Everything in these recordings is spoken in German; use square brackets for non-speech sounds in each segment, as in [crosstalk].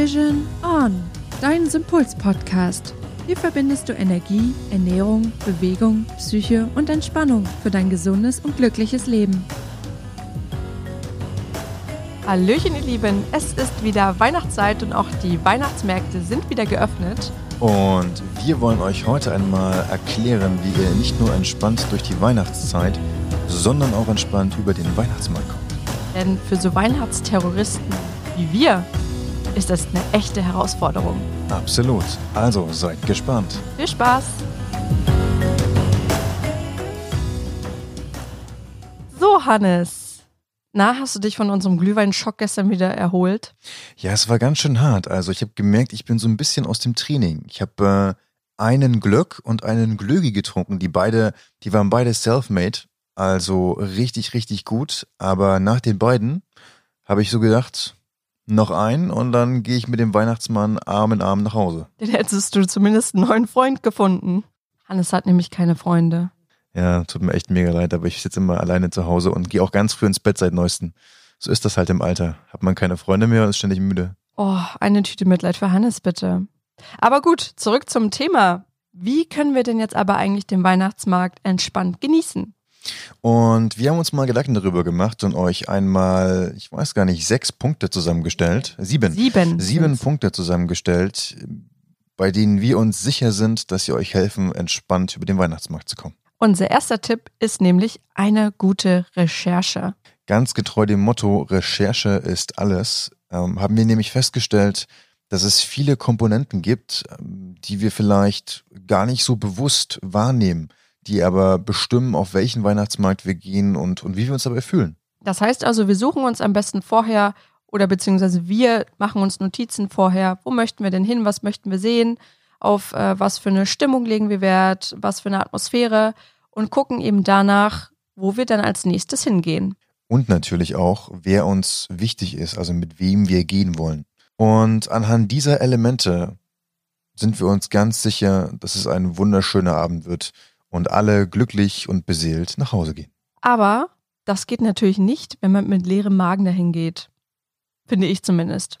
Vision On, dein Sympuls-Podcast. Hier verbindest du Energie, Ernährung, Bewegung, Psyche und Entspannung für dein gesundes und glückliches Leben. Hallöchen, ihr Lieben. Es ist wieder Weihnachtszeit und auch die Weihnachtsmärkte sind wieder geöffnet. Und wir wollen euch heute einmal erklären, wie ihr nicht nur entspannt durch die Weihnachtszeit, sondern auch entspannt über den Weihnachtsmarkt kommt. Denn für so Weihnachtsterroristen wie wir ist das eine echte Herausforderung. Absolut. Also seid gespannt. Viel Spaß! So, Hannes. Na, hast du dich von unserem Glühweinschock gestern wieder erholt? Ja, es war ganz schön hart. Also ich habe gemerkt, ich bin so ein bisschen aus dem Training. Ich habe äh, einen Glöck und einen Glögi getrunken. Die beide, die waren beide self-made. Also richtig, richtig gut. Aber nach den beiden habe ich so gedacht, noch ein und dann gehe ich mit dem Weihnachtsmann Arm in Arm nach Hause. Dann hättest du zumindest einen neuen Freund gefunden. Hannes hat nämlich keine Freunde. Ja, tut mir echt mega leid, aber ich sitze immer alleine zu Hause und gehe auch ganz früh ins Bett seit neuestem. So ist das halt im Alter. Hat man keine Freunde mehr und ist ständig müde. Oh, eine Tüte Mitleid für Hannes bitte. Aber gut, zurück zum Thema. Wie können wir denn jetzt aber eigentlich den Weihnachtsmarkt entspannt genießen? Und wir haben uns mal Gedanken darüber gemacht und euch einmal, ich weiß gar nicht, sechs Punkte zusammengestellt. Sieben. Sieben. Sieben Punkte zusammengestellt, bei denen wir uns sicher sind, dass sie euch helfen, entspannt über den Weihnachtsmarkt zu kommen. Unser erster Tipp ist nämlich eine gute Recherche. Ganz getreu dem Motto Recherche ist alles, ähm, haben wir nämlich festgestellt, dass es viele Komponenten gibt, ähm, die wir vielleicht gar nicht so bewusst wahrnehmen die aber bestimmen, auf welchen Weihnachtsmarkt wir gehen und, und wie wir uns dabei fühlen. Das heißt also, wir suchen uns am besten vorher oder beziehungsweise wir machen uns Notizen vorher, wo möchten wir denn hin, was möchten wir sehen, auf äh, was für eine Stimmung legen wir Wert, was für eine Atmosphäre und gucken eben danach, wo wir dann als nächstes hingehen. Und natürlich auch, wer uns wichtig ist, also mit wem wir gehen wollen. Und anhand dieser Elemente sind wir uns ganz sicher, dass es ein wunderschöner Abend wird, und alle glücklich und beseelt nach Hause gehen. Aber das geht natürlich nicht, wenn man mit leerem Magen dahin geht. Finde ich zumindest.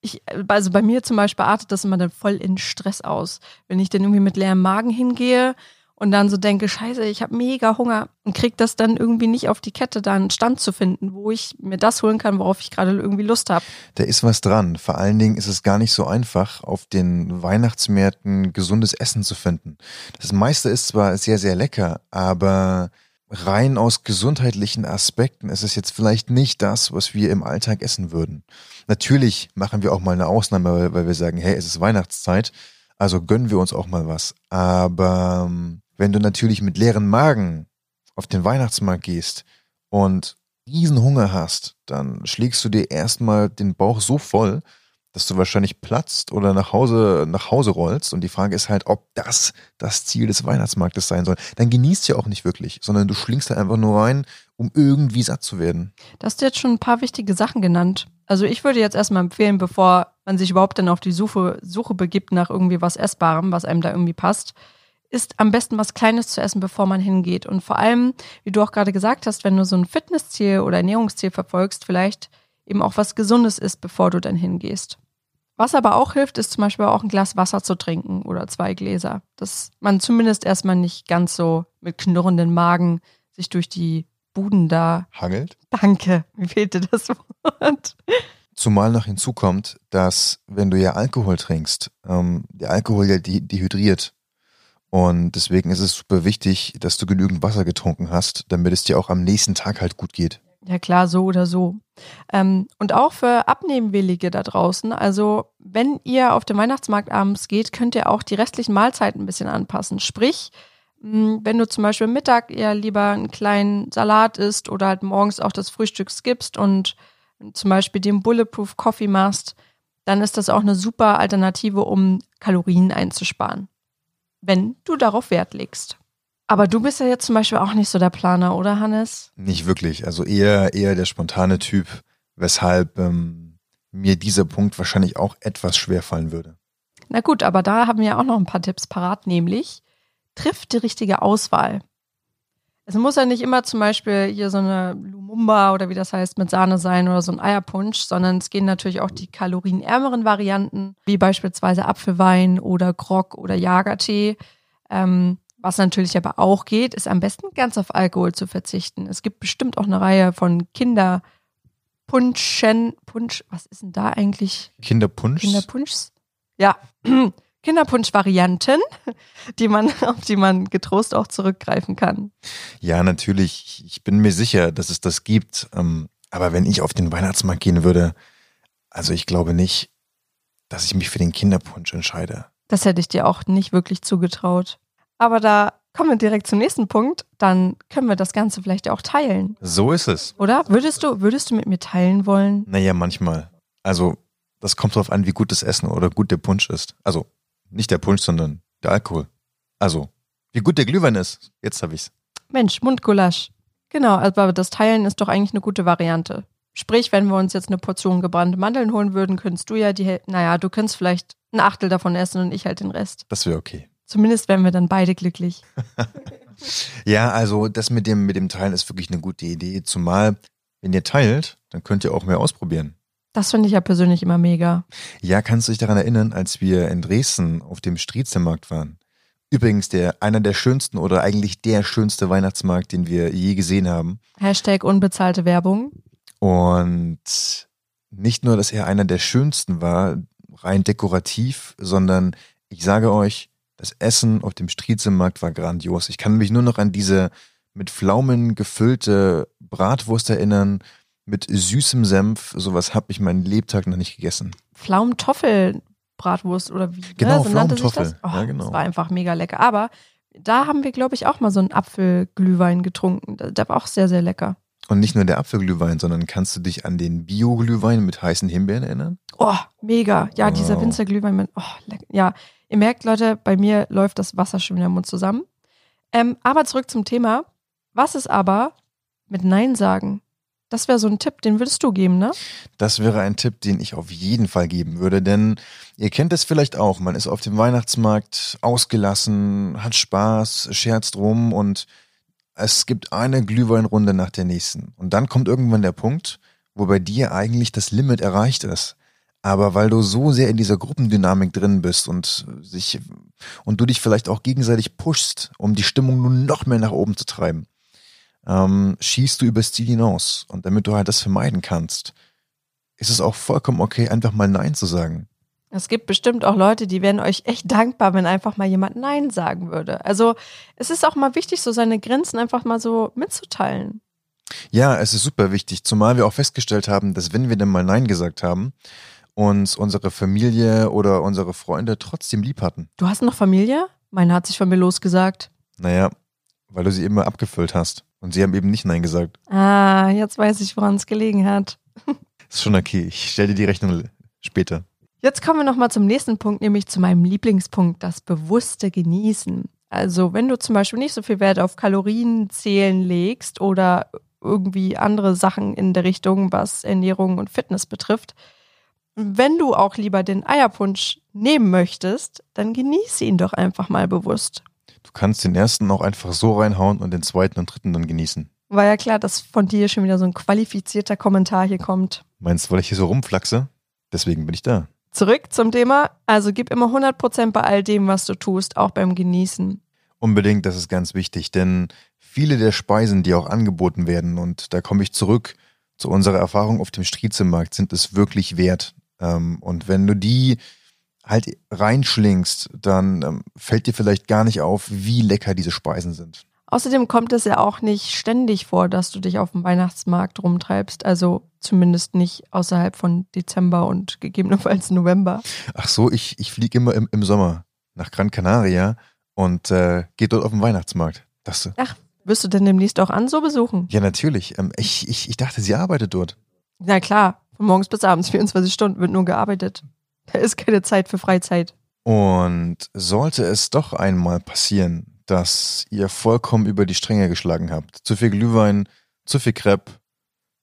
Ich, also bei mir zum Beispiel artet das immer dann voll in Stress aus. Wenn ich dann irgendwie mit leerem Magen hingehe und dann so denke, scheiße, ich habe mega Hunger und krieg das dann irgendwie nicht auf die Kette, da einen Stand zu finden, wo ich mir das holen kann, worauf ich gerade irgendwie Lust habe. Da ist was dran. Vor allen Dingen ist es gar nicht so einfach, auf den Weihnachtsmärkten gesundes Essen zu finden. Das meiste ist zwar sehr, sehr lecker, aber rein aus gesundheitlichen Aspekten ist es jetzt vielleicht nicht das, was wir im Alltag essen würden. Natürlich machen wir auch mal eine Ausnahme, weil wir sagen, hey, es ist Weihnachtszeit, also gönnen wir uns auch mal was. Aber ähm, wenn du natürlich mit leeren Magen auf den Weihnachtsmarkt gehst und riesen Hunger hast, dann schlägst du dir erstmal den Bauch so voll, dass du wahrscheinlich platzt oder nach Hause, nach Hause rollst. Und die Frage ist halt, ob das das Ziel des Weihnachtsmarktes sein soll. Dann genießt ja auch nicht wirklich, sondern du schlingst da einfach nur rein, um irgendwie satt zu werden. Du hast jetzt schon ein paar wichtige Sachen genannt. Also ich würde jetzt erstmal empfehlen, bevor man sich überhaupt dann auf die Suche, Suche begibt nach irgendwie was Essbarem, was einem da irgendwie passt, ist am besten was Kleines zu essen, bevor man hingeht. Und vor allem, wie du auch gerade gesagt hast, wenn du so ein Fitnessziel oder Ernährungsziel verfolgst, vielleicht eben auch was Gesundes ist, bevor du dann hingehst. Was aber auch hilft, ist zum Beispiel auch ein Glas Wasser zu trinken oder zwei Gläser. Dass man zumindest erstmal nicht ganz so mit knurrenden Magen sich durch die Buden da hangelt. Danke, mir fehlte das Wort. Zumal noch hinzukommt, dass wenn du ja Alkohol trinkst, ähm, der Alkohol ja dehydriert und deswegen ist es super wichtig, dass du genügend Wasser getrunken hast, damit es dir auch am nächsten Tag halt gut geht. Ja klar, so oder so. Ähm, und auch für Abnehmwillige da draußen. Also wenn ihr auf den Weihnachtsmarkt abends geht, könnt ihr auch die restlichen Mahlzeiten ein bisschen anpassen. Sprich, hm, wenn du zum Beispiel Mittag eher lieber einen kleinen Salat isst oder halt morgens auch das Frühstück skippst und zum Beispiel den Bulletproof Coffee machst, dann ist das auch eine super Alternative, um Kalorien einzusparen wenn du darauf Wert legst. Aber du bist ja jetzt zum Beispiel auch nicht so der Planer, oder Hannes? Nicht wirklich. Also eher, eher der spontane Typ, weshalb ähm, mir dieser Punkt wahrscheinlich auch etwas schwer fallen würde. Na gut, aber da haben wir auch noch ein paar Tipps parat, nämlich trifft die richtige Auswahl. Es muss ja nicht immer zum Beispiel hier so eine Lumumba oder wie das heißt mit Sahne sein oder so ein Eierpunsch, sondern es gehen natürlich auch die kalorienärmeren Varianten, wie beispielsweise Apfelwein oder Grog oder Jagertee. Ähm, was natürlich aber auch geht, ist am besten ganz auf Alkohol zu verzichten. Es gibt bestimmt auch eine Reihe von Kinderpunschen, Punsch, was ist denn da eigentlich? Kinderpunsch? Kinderpunschs? Ja, Kinderpunsch-Varianten, die man, auf die man getrost auch zurückgreifen kann. Ja, natürlich. Ich bin mir sicher, dass es das gibt. Ähm, aber wenn ich auf den Weihnachtsmarkt gehen würde, also ich glaube nicht, dass ich mich für den Kinderpunsch entscheide. Das hätte ich dir auch nicht wirklich zugetraut. Aber da kommen wir direkt zum nächsten Punkt. Dann können wir das Ganze vielleicht auch teilen. So ist es. Oder? Würdest du, würdest du mit mir teilen wollen? Naja, manchmal. Also, das kommt darauf an, wie gut das Essen oder gut der Punsch ist. Also, nicht der Punsch, sondern der Alkohol. Also, wie gut der Glühwein ist. Jetzt habe ich's. Mensch, Mundgulasch. Genau, aber das Teilen ist doch eigentlich eine gute Variante. Sprich, wenn wir uns jetzt eine Portion gebrannte Mandeln holen würden, könntest du ja die naja, du könntest vielleicht ein Achtel davon essen und ich halt den Rest. Das wäre okay. Zumindest wären wir dann beide glücklich. [laughs] [laughs] ja, also das mit dem, mit dem Teilen ist wirklich eine gute Idee. Zumal, wenn ihr teilt, dann könnt ihr auch mehr ausprobieren. Das finde ich ja persönlich immer mega. Ja, kannst du dich daran erinnern, als wir in Dresden auf dem Striezermarkt waren? Übrigens der einer der schönsten oder eigentlich der schönste Weihnachtsmarkt, den wir je gesehen haben. Hashtag unbezahlte Werbung. Und nicht nur, dass er einer der schönsten war, rein dekorativ, sondern ich sage euch, das Essen auf dem Striezermarkt war grandios. Ich kann mich nur noch an diese mit Pflaumen gefüllte Bratwurst erinnern, mit süßem Senf. Sowas habe ich meinen Lebtag noch nicht gegessen. Pflaumentoffel-Bratwurst oder wie? Genau, ne? so nannte sich Pflaumentoffel. Das? Oh, Ja, genau. Das war einfach mega lecker. Aber da haben wir, glaube ich, auch mal so einen Apfelglühwein getrunken. Der war auch sehr, sehr lecker. Und nicht nur der Apfelglühwein, sondern kannst du dich an den Bio-Glühwein mit heißen Himbeeren erinnern? Oh, mega. Ja, dieser Wow. Winzerglühwein mit, oh, lecker. Ja, ihr merkt, Leute, bei mir läuft das Wasser schon wieder im Mund zusammen. Ähm, aber zurück zum Thema. Was ist aber mit Nein sagen? Das wäre so ein Tipp, den würdest du geben, ne? Das wäre ein Tipp, den ich auf jeden Fall geben würde, denn ihr kennt es vielleicht auch. Man ist auf dem Weihnachtsmarkt ausgelassen, hat Spaß, scherzt rum und es gibt eine Glühweinrunde nach der nächsten. Und dann kommt irgendwann der Punkt, wo bei dir eigentlich das Limit erreicht ist. Aber weil du so sehr in dieser Gruppendynamik drin bist und sich und du dich vielleicht auch gegenseitig pushst, um die Stimmung nun noch mehr nach oben zu treiben, ähm, schießt du übers Ziel hinaus. Und damit du halt das vermeiden kannst, ist es auch vollkommen okay, einfach mal Nein zu sagen. Es gibt bestimmt auch Leute, die wären euch echt dankbar, wenn einfach mal jemand Nein sagen würde. Also es ist auch mal wichtig, so seine Grenzen einfach mal so mitzuteilen. Ja, es ist super wichtig, zumal wir auch festgestellt haben, dass wenn wir dann mal Nein gesagt haben, uns unsere Familie oder unsere Freunde trotzdem lieb hatten. Du hast noch Familie? Meine hat sich von mir losgesagt. Naja, weil du sie immer abgefüllt hast. Und sie haben eben nicht Nein gesagt. Ah, jetzt weiß ich, woran es gelegen hat. [laughs] Ist schon okay. Ich stelle dir die Rechnung später. Jetzt kommen wir nochmal zum nächsten Punkt, nämlich zu meinem Lieblingspunkt, das bewusste Genießen. Also wenn du zum Beispiel nicht so viel Wert auf Kalorienzählen legst oder irgendwie andere Sachen in der Richtung, was Ernährung und Fitness betrifft, wenn du auch lieber den Eierpunsch nehmen möchtest, dann genieße ihn doch einfach mal bewusst. Du kannst den ersten auch einfach so reinhauen und den zweiten und dritten dann genießen. War ja klar, dass von dir schon wieder so ein qualifizierter Kommentar hier kommt. Meinst du, weil ich hier so rumflachse? Deswegen bin ich da. Zurück zum Thema. Also gib immer 100% bei all dem, was du tust, auch beim Genießen. Unbedingt, das ist ganz wichtig, denn viele der Speisen, die auch angeboten werden, und da komme ich zurück zu unserer Erfahrung auf dem Striezelmarkt, sind es wirklich wert. Ähm, Und wenn du die halt reinschlingst, dann ähm, fällt dir vielleicht gar nicht auf, wie lecker diese Speisen sind. Außerdem kommt es ja auch nicht ständig vor, dass du dich auf dem Weihnachtsmarkt rumtreibst. Also zumindest nicht außerhalb von Dezember und gegebenenfalls November. Ach so, ich, ich fliege immer im, im Sommer nach Gran Canaria und äh, gehe dort auf den Weihnachtsmarkt. Das, äh, Wirst du denn demnächst auch an so besuchen? ja, natürlich. Ähm, ich, ich, ich dachte, sie arbeitet dort. Na klar, von morgens bis abends, [laughs] 24 Stunden wird nur gearbeitet. [laughs] Da ist keine Zeit für Freizeit. Und sollte es doch einmal passieren, dass ihr vollkommen über die Stränge geschlagen habt, zu viel Glühwein, zu viel Crepe,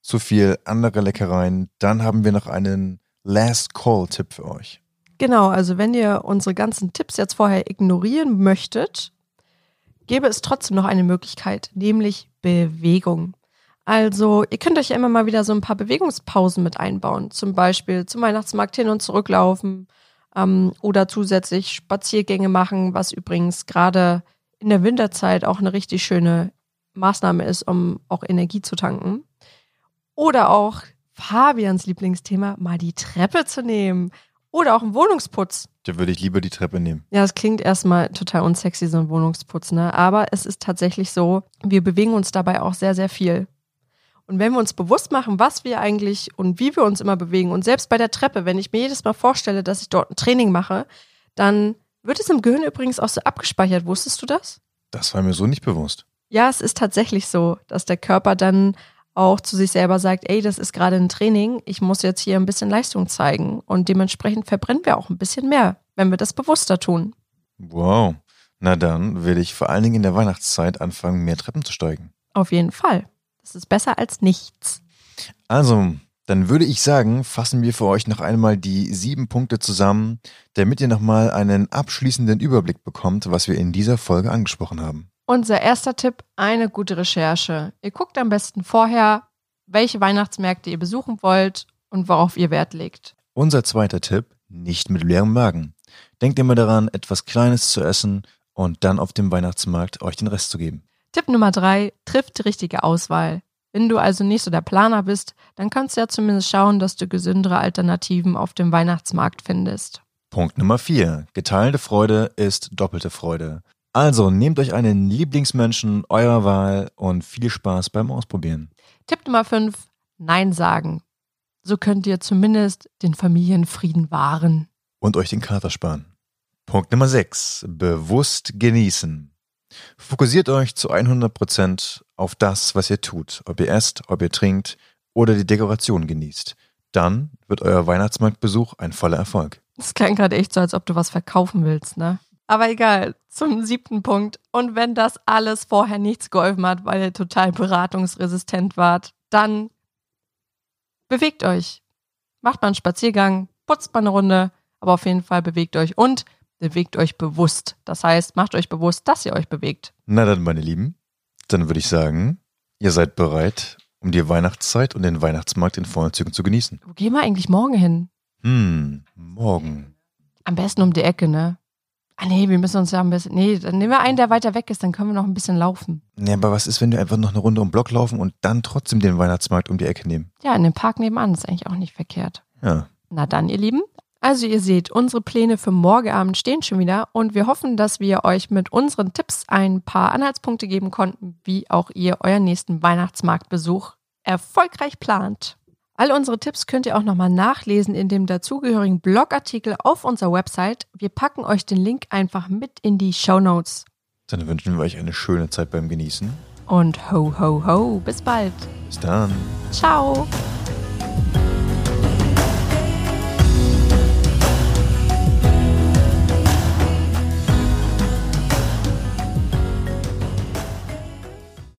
zu viel andere Leckereien, dann haben wir noch einen Last Call-Tipp für euch. Genau, also wenn ihr unsere ganzen Tipps jetzt vorher ignorieren möchtet, gäbe es trotzdem noch eine Möglichkeit, nämlich Bewegung. Also, ihr könnt euch ja immer mal wieder so ein paar Bewegungspausen mit einbauen. Zum Beispiel zum Weihnachtsmarkt hin und zurücklaufen ähm, oder zusätzlich Spaziergänge machen, was übrigens gerade in der Winterzeit auch eine richtig schöne Maßnahme ist, um auch Energie zu tanken. Oder auch Fabians Lieblingsthema, mal die Treppe zu nehmen. Oder auch einen Wohnungsputz. Da würde ich lieber die Treppe nehmen. Ja, es klingt erstmal total unsexy, so ein Wohnungsputz, ne? Aber es ist tatsächlich so, wir bewegen uns dabei auch sehr, sehr viel. Und wenn wir uns bewusst machen, was wir eigentlich und wie wir uns immer bewegen, und selbst bei der Treppe, wenn ich mir jedes Mal vorstelle, dass ich dort ein Training mache, dann wird es im Gehirn übrigens auch so abgespeichert. Wusstest du das? Das war mir so nicht bewusst. Ja, es ist tatsächlich so, dass der Körper dann auch zu sich selber sagt, ey, das ist gerade ein Training, ich muss jetzt hier ein bisschen Leistung zeigen. Und dementsprechend verbrennen wir auch ein bisschen mehr, wenn wir das bewusster tun. Wow. Na dann will ich vor allen Dingen in der Weihnachtszeit anfangen, mehr Treppen zu steigen. Auf jeden Fall. Das ist besser als nichts. Also, dann würde ich sagen, fassen wir für euch noch einmal die sieben Punkte zusammen, damit ihr nochmal einen abschließenden Überblick bekommt, was wir in dieser Folge angesprochen haben. Unser erster Tipp, eine gute Recherche. Ihr guckt am besten vorher, welche Weihnachtsmärkte ihr besuchen wollt und worauf ihr Wert legt. Unser zweiter Tipp, nicht mit leerem Magen. Denkt immer daran, etwas Kleines zu essen und dann auf dem Weihnachtsmarkt euch den Rest zu geben. Tipp Nummer drei, trifft die richtige Auswahl. Wenn du also nicht so der Planer bist, dann kannst du ja zumindest schauen, dass du gesündere Alternativen auf dem Weihnachtsmarkt findest. Punkt Nummer vier, geteilte Freude ist doppelte Freude. Also nehmt euch einen Lieblingsmenschen eurer Wahl und viel Spaß beim Ausprobieren. Tipp Nummer 5, Nein sagen. So könnt ihr zumindest den Familienfrieden wahren. Und euch den Kater sparen. Punkt Nummer 6, bewusst genießen. Fokussiert euch zu 100% auf das, was ihr tut, ob ihr esst, ob ihr trinkt oder die Dekoration genießt. Dann wird euer Weihnachtsmarktbesuch ein voller Erfolg. Das klang gerade echt so, als ob du was verkaufen willst, ne? Aber egal, zum siebten Punkt. Und wenn das alles vorher nichts geholfen hat, weil ihr total beratungsresistent wart, dann bewegt euch. Macht mal einen Spaziergang, putzt mal eine Runde, aber auf jeden Fall bewegt euch und bewegt euch bewusst. Das heißt, macht euch bewusst, dass ihr euch bewegt. Na dann, meine Lieben, dann würde ich sagen, ihr seid bereit, um die Weihnachtszeit und den Weihnachtsmarkt in vollen Zügen zu genießen. Wo gehen wir eigentlich morgen hin? Hm, morgen. Am besten um die Ecke, ne? Ah nee, wir müssen uns ja ein bisschen. Nee, dann nehmen wir einen, der weiter weg ist, dann können wir noch ein bisschen laufen. Ja, aber was ist, wenn wir einfach noch eine Runde um den Block laufen und dann trotzdem den Weihnachtsmarkt um die Ecke nehmen? Ja, in dem Park nebenan ist eigentlich auch nicht verkehrt. Ja. Na dann, ihr Lieben. Also ihr seht, unsere Pläne für morgen Abend stehen schon wieder und wir hoffen, dass wir euch mit unseren Tipps ein paar Anhaltspunkte geben konnten, wie auch ihr euren nächsten Weihnachtsmarktbesuch erfolgreich plant. All unsere Tipps könnt ihr auch nochmal nachlesen in dem dazugehörigen Blogartikel auf unserer Website. Wir packen euch den Link einfach mit in die Show Notes. Dann wünschen wir euch eine schöne Zeit beim Genießen. Und ho, ho, ho, bis bald. Bis dann. Ciao.